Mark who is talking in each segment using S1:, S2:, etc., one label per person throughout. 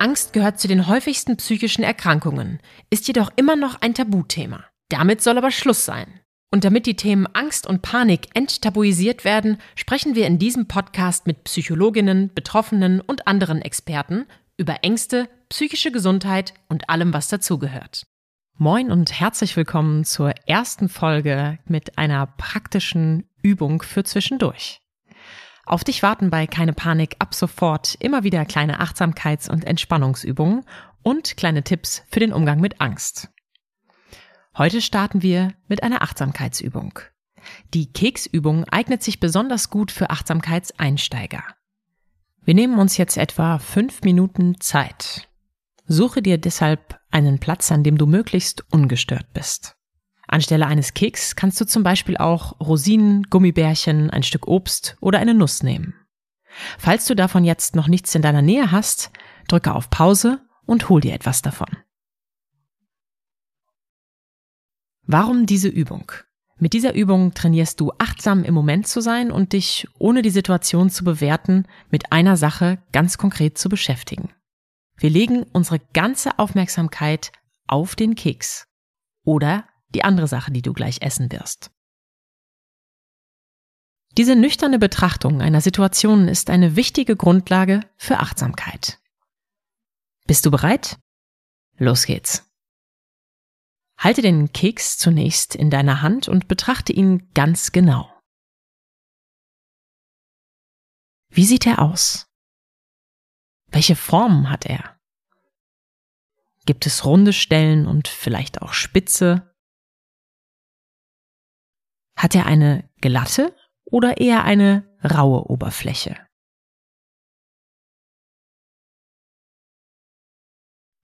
S1: Angst gehört zu den häufigsten psychischen Erkrankungen, ist jedoch immer noch ein Tabuthema. Damit soll aber Schluss sein. Und damit die Themen Angst und Panik enttabuisiert werden, sprechen wir in diesem Podcast mit Psychologinnen, Betroffenen und anderen Experten über Ängste, psychische Gesundheit und allem, was dazugehört. Moin und herzlich willkommen zur ersten Folge mit einer praktischen Übung für zwischendurch. Auf dich warten bei Keine Panik ab sofort immer wieder kleine Achtsamkeits- und Entspannungsübungen und kleine Tipps für den Umgang mit Angst. Heute starten wir mit einer Achtsamkeitsübung. Die Keksübung eignet sich besonders gut für Achtsamkeitseinsteiger. Wir nehmen uns jetzt etwa fünf Minuten Zeit. Suche dir deshalb einen Platz, an dem du möglichst ungestört bist. Anstelle eines Keks kannst du zum Beispiel auch Rosinen, Gummibärchen, ein Stück Obst oder eine Nuss nehmen. Falls du davon jetzt noch nichts in deiner Nähe hast, drücke auf Pause und hol dir etwas davon. Warum diese Übung? Mit dieser Übung trainierst du achtsam im Moment zu sein und dich, ohne die Situation zu bewerten, mit einer Sache ganz konkret zu beschäftigen. Wir legen unsere ganze Aufmerksamkeit auf den Keks oder die andere Sache, die du gleich essen wirst. Diese nüchterne Betrachtung einer Situation ist eine wichtige Grundlage für Achtsamkeit. Bist du bereit? Los geht's. Halte den Keks zunächst in deiner Hand und betrachte ihn ganz genau. Wie sieht er aus? Welche Formen hat er? Gibt es runde Stellen und vielleicht auch spitze? Hat er eine glatte oder eher eine raue Oberfläche?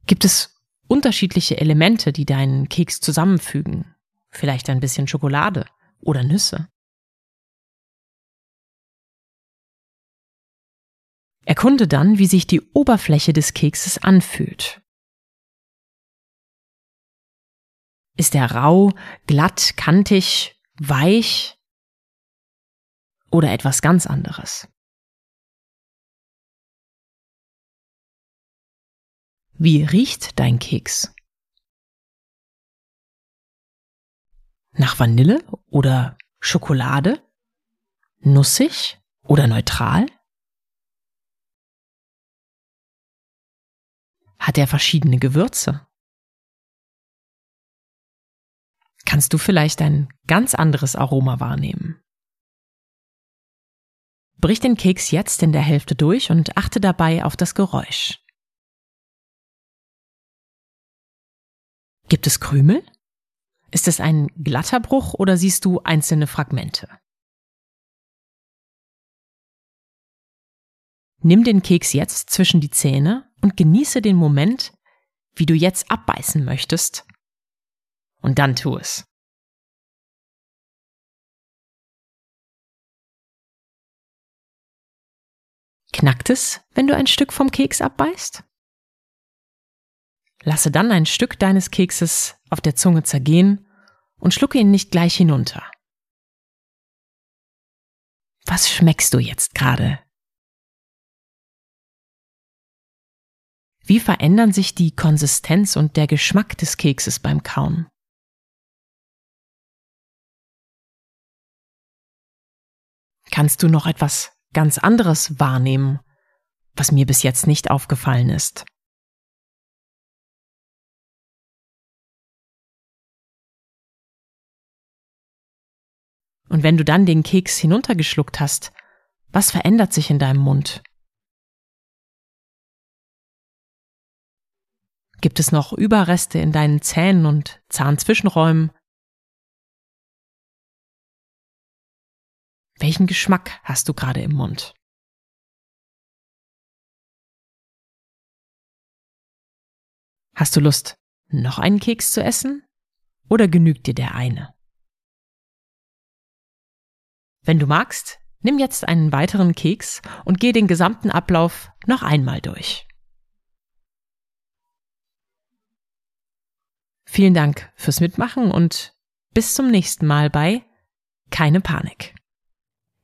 S1: Gibt es unterschiedliche Elemente, die deinen Keks zusammenfügen? Vielleicht ein bisschen Schokolade oder Nüsse? Erkunde dann, wie sich die Oberfläche des Kekses anfühlt. Ist er rau, glatt, kantig weich oder etwas ganz anderes? Wie riecht dein Keks? Nach Vanille oder Schokolade? Nussig oder neutral? Hat er verschiedene Gewürze? Kannst du vielleicht ein ganz anderes Aroma wahrnehmen. Brich den Keks jetzt in der Hälfte durch und achte dabei auf das Geräusch. Gibt es Krümel? Ist es ein glatter Bruch oder siehst du einzelne Fragmente? Nimm den Keks jetzt zwischen die Zähne und genieße den Moment, wie du jetzt abbeißen möchtest und dann tu es. Knackt es, wenn du ein Stück vom Keks abbeißt? Lasse dann ein Stück deines Kekses auf der Zunge zergehen und schlucke ihn nicht gleich hinunter. Was schmeckst du jetzt gerade? Wie verändern sich die Konsistenz und der Geschmack des Kekses beim Kauen? Kannst du noch etwas ganz anderes wahrnehmen, was mir bis jetzt nicht aufgefallen ist. Und wenn du dann den Keks hinuntergeschluckt hast, was verändert sich in deinem Mund? Gibt es noch Überreste in deinen Zähnen und Zahnzwischenräumen, Welchen Geschmack hast du gerade im Mund? Hast du Lust, noch einen Keks zu essen? Oder genügt dir der eine? Wenn du magst, nimm jetzt einen weiteren Keks und geh den gesamten Ablauf noch einmal durch. Vielen Dank fürs Mitmachen und bis zum nächsten Mal bei Keine Panik.